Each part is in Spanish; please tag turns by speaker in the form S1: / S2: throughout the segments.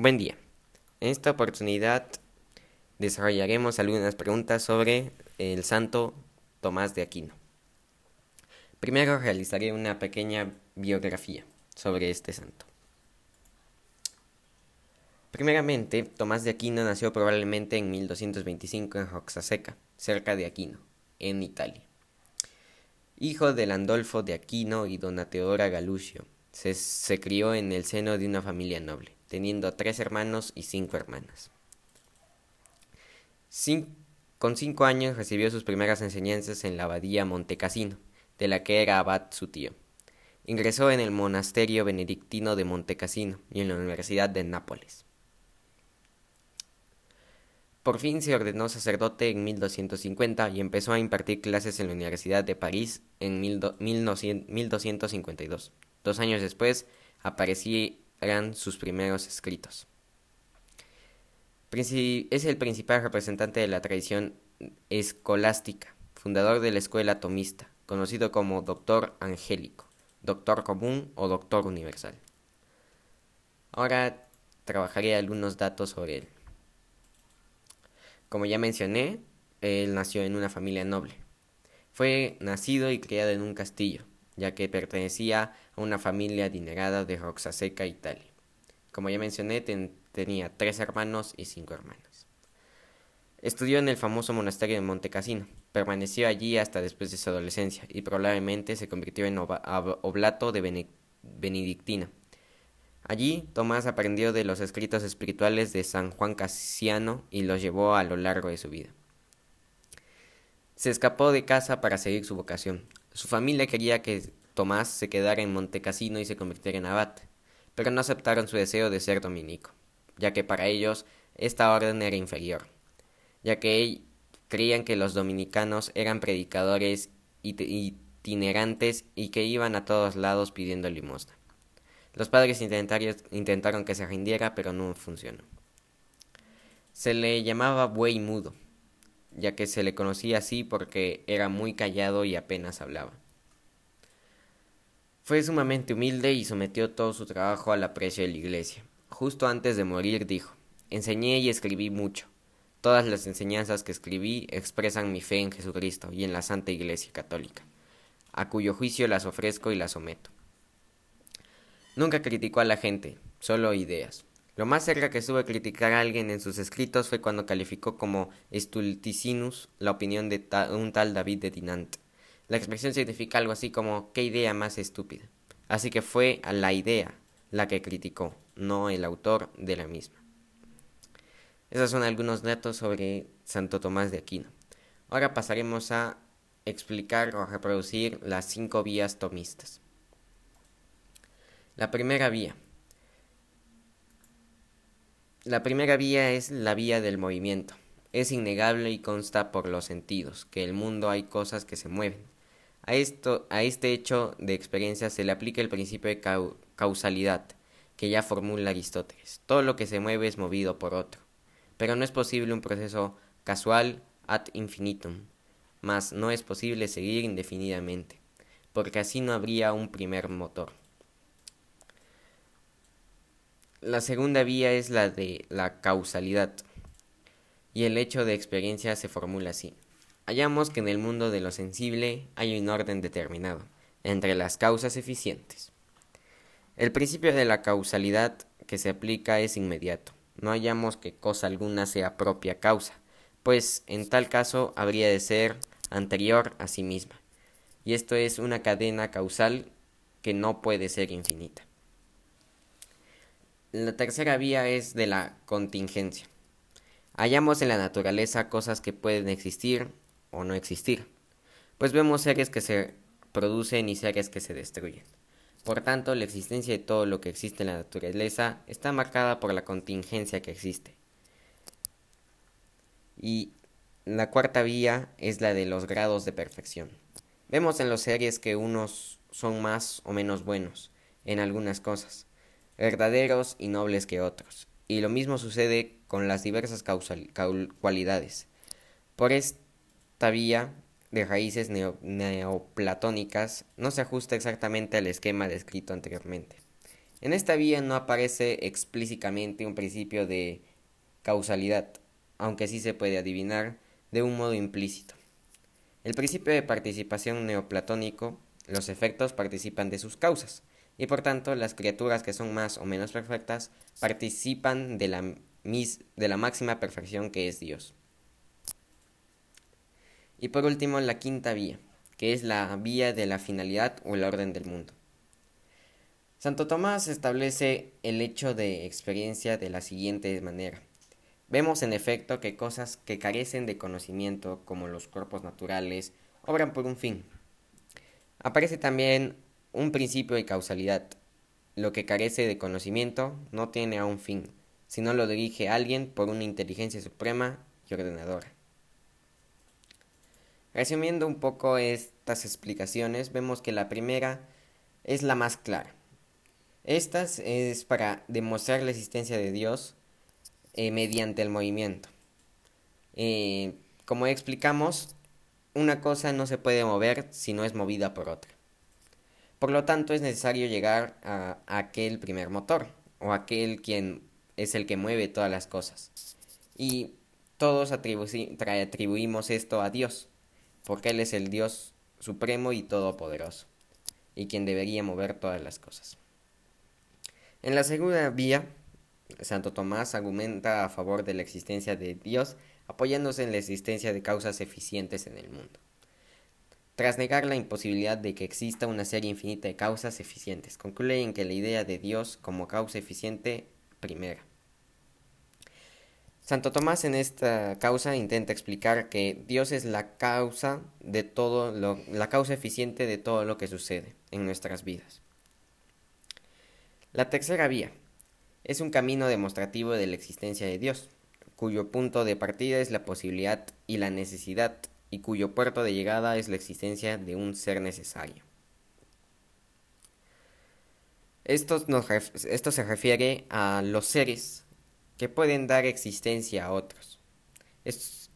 S1: Buen día. En esta oportunidad desarrollaremos algunas preguntas sobre el santo Tomás de Aquino. Primero realizaré una pequeña biografía sobre este santo. Primeramente, Tomás de Aquino nació probablemente en 1225 en Roxaseca, cerca de Aquino, en Italia. Hijo de Landolfo de Aquino y dona Teodora Galucio, se, se crió en el seno de una familia noble teniendo tres hermanos y cinco hermanas. con cinco años recibió sus primeras enseñanzas en la abadía Montecassino, de la que era abad su tío. Ingresó en el monasterio benedictino de Montecassino y en la Universidad de Nápoles. Por fin se ordenó sacerdote en 1250 y empezó a impartir clases en la Universidad de París en 1252. Dos años después apareció eran sus primeros escritos. Es el principal representante de la tradición escolástica, fundador de la escuela tomista, conocido como Doctor Angélico, Doctor Común o Doctor Universal. Ahora trabajaré algunos datos sobre él. Como ya mencioné, él nació en una familia noble. Fue nacido y criado en un castillo, ya que pertenecía a una familia adinerada de Roxaseca, Italia. Como ya mencioné, tenía tres hermanos y cinco hermanas. Estudió en el famoso monasterio de Monte Cassino. Permaneció allí hasta después de su adolescencia y probablemente se convirtió en oblato de benedictina. Allí Tomás aprendió de los escritos espirituales de San Juan Casiano y los llevó a lo largo de su vida. Se escapó de casa para seguir su vocación. Su familia quería que Tomás se quedara en Montecassino y se convirtiera en abad, pero no aceptaron su deseo de ser dominico, ya que para ellos esta orden era inferior, ya que creían que los dominicanos eran predicadores itinerantes y que iban a todos lados pidiendo limosna. Los padres intentaron que se rindiera, pero no funcionó. Se le llamaba buey mudo, ya que se le conocía así porque era muy callado y apenas hablaba. Fue sumamente humilde y sometió todo su trabajo al aprecio de la iglesia. Justo antes de morir dijo, enseñé y escribí mucho. Todas las enseñanzas que escribí expresan mi fe en Jesucristo y en la Santa Iglesia Católica, a cuyo juicio las ofrezco y las someto. Nunca criticó a la gente, solo ideas. Lo más cerca que estuvo criticar a alguien en sus escritos fue cuando calificó como stulticinus la opinión de un tal David de Dinant. La expresión significa algo así como qué idea más estúpida. Así que fue a la idea la que criticó, no el autor de la misma. Esos son algunos datos sobre Santo Tomás de Aquino. Ahora pasaremos a explicar o reproducir las cinco vías tomistas. La primera vía la primera vía es la vía del movimiento. Es innegable y consta por los sentidos que el mundo hay cosas que se mueven. A, esto, a este hecho de experiencia se le aplica el principio de causalidad que ya formula Aristóteles. Todo lo que se mueve es movido por otro. Pero no es posible un proceso casual ad infinitum, mas no es posible seguir indefinidamente, porque así no habría un primer motor. La segunda vía es la de la causalidad. Y el hecho de experiencia se formula así. Hallamos que en el mundo de lo sensible hay un orden determinado entre las causas eficientes. El principio de la causalidad que se aplica es inmediato. No hallamos que cosa alguna sea propia causa, pues en tal caso habría de ser anterior a sí misma. Y esto es una cadena causal que no puede ser infinita. La tercera vía es de la contingencia. Hallamos en la naturaleza cosas que pueden existir o no existir, pues vemos seres que se producen y seres que se destruyen. Por tanto, la existencia de todo lo que existe en la naturaleza está marcada por la contingencia que existe. Y la cuarta vía es la de los grados de perfección. Vemos en los seres que unos son más o menos buenos en algunas cosas, verdaderos y nobles que otros. Y lo mismo sucede con las diversas cualidades. Por esta vía de raíces neoplatónicas no se ajusta exactamente al esquema descrito anteriormente. En esta vía no aparece explícitamente un principio de causalidad, aunque sí se puede adivinar de un modo implícito. El principio de participación neoplatónico, los efectos participan de sus causas, y por tanto las criaturas que son más o menos perfectas participan de la, de la máxima perfección que es Dios. Y por último, la quinta vía, que es la vía de la finalidad o el orden del mundo. Santo Tomás establece el hecho de experiencia de la siguiente manera. Vemos en efecto que cosas que carecen de conocimiento, como los cuerpos naturales, obran por un fin. Aparece también un principio de causalidad. Lo que carece de conocimiento no tiene a un fin, sino lo dirige alguien por una inteligencia suprema y ordenadora. Resumiendo un poco estas explicaciones, vemos que la primera es la más clara. Esta es para demostrar la existencia de Dios eh, mediante el movimiento. Eh, como explicamos, una cosa no se puede mover si no es movida por otra. Por lo tanto, es necesario llegar a, aquel primer motor, o aquel quien es el que mueve todas las cosas. Y todos atribuimos esto a Dios, porque Él es el Dios supremo y todopoderoso, y quien debería mover todas las cosas. En la segunda vía, Santo Tomás argumenta a favor de la existencia de Dios, apoyándose en la existencia de causas eficientes en el mundo. Tras negar la imposibilidad de que exista una serie infinita de causas eficientes, concluye en que la idea de Dios como causa eficiente primera. Santo Tomás en esta causa intenta explicar que Dios es la causa de todo lo, la causa eficiente de todo lo que sucede en nuestras vidas. La tercera vía es un camino demostrativo de la existencia de Dios, cuyo punto de partida es la posibilidad y la necesidad, y cuyo puerto de llegada es la existencia de un ser necesario. Esto, se refiere a los seres que pueden dar existencia a otros.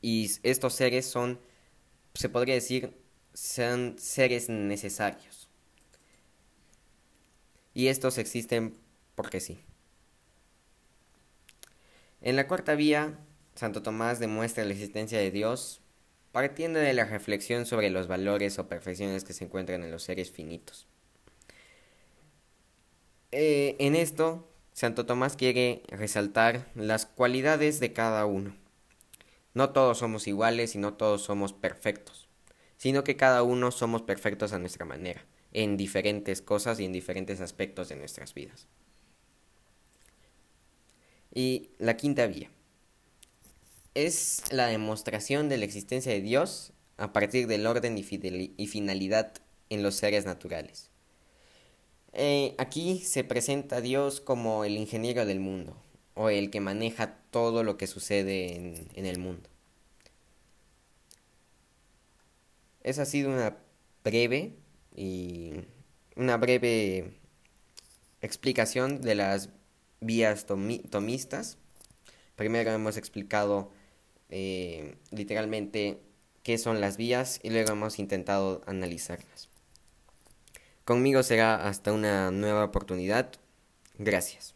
S1: y estos seres son, se podría decir, son seres necesarios y estos existen porque sí. En la cuarta vía, Santo Tomás demuestra la existencia de Dios partiendo de la reflexión sobre los valores o perfecciones que se encuentran en los seres finitos. Eh, en esto, Santo Tomás quiere resaltar las cualidades de cada uno. No todos somos iguales y no todos somos perfectos, sino que cada uno somos perfectos a nuestra manera en diferentes cosas y en diferentes aspectos de nuestras vidas. Y la quinta vía es la demostración de la existencia de Dios a partir del orden y, finalidad en los seres naturales. Eh, aquí se presenta a Dios como el ingeniero del mundo, o el que maneja todo lo que sucede en, en el mundo. Esa ha sido una breve y una breve explicación de las vías tomistas. Primero hemos explicado eh, literalmente qué son las vías y luego hemos intentado analizarlas. Conmigo será hasta una nueva oportunidad. Gracias.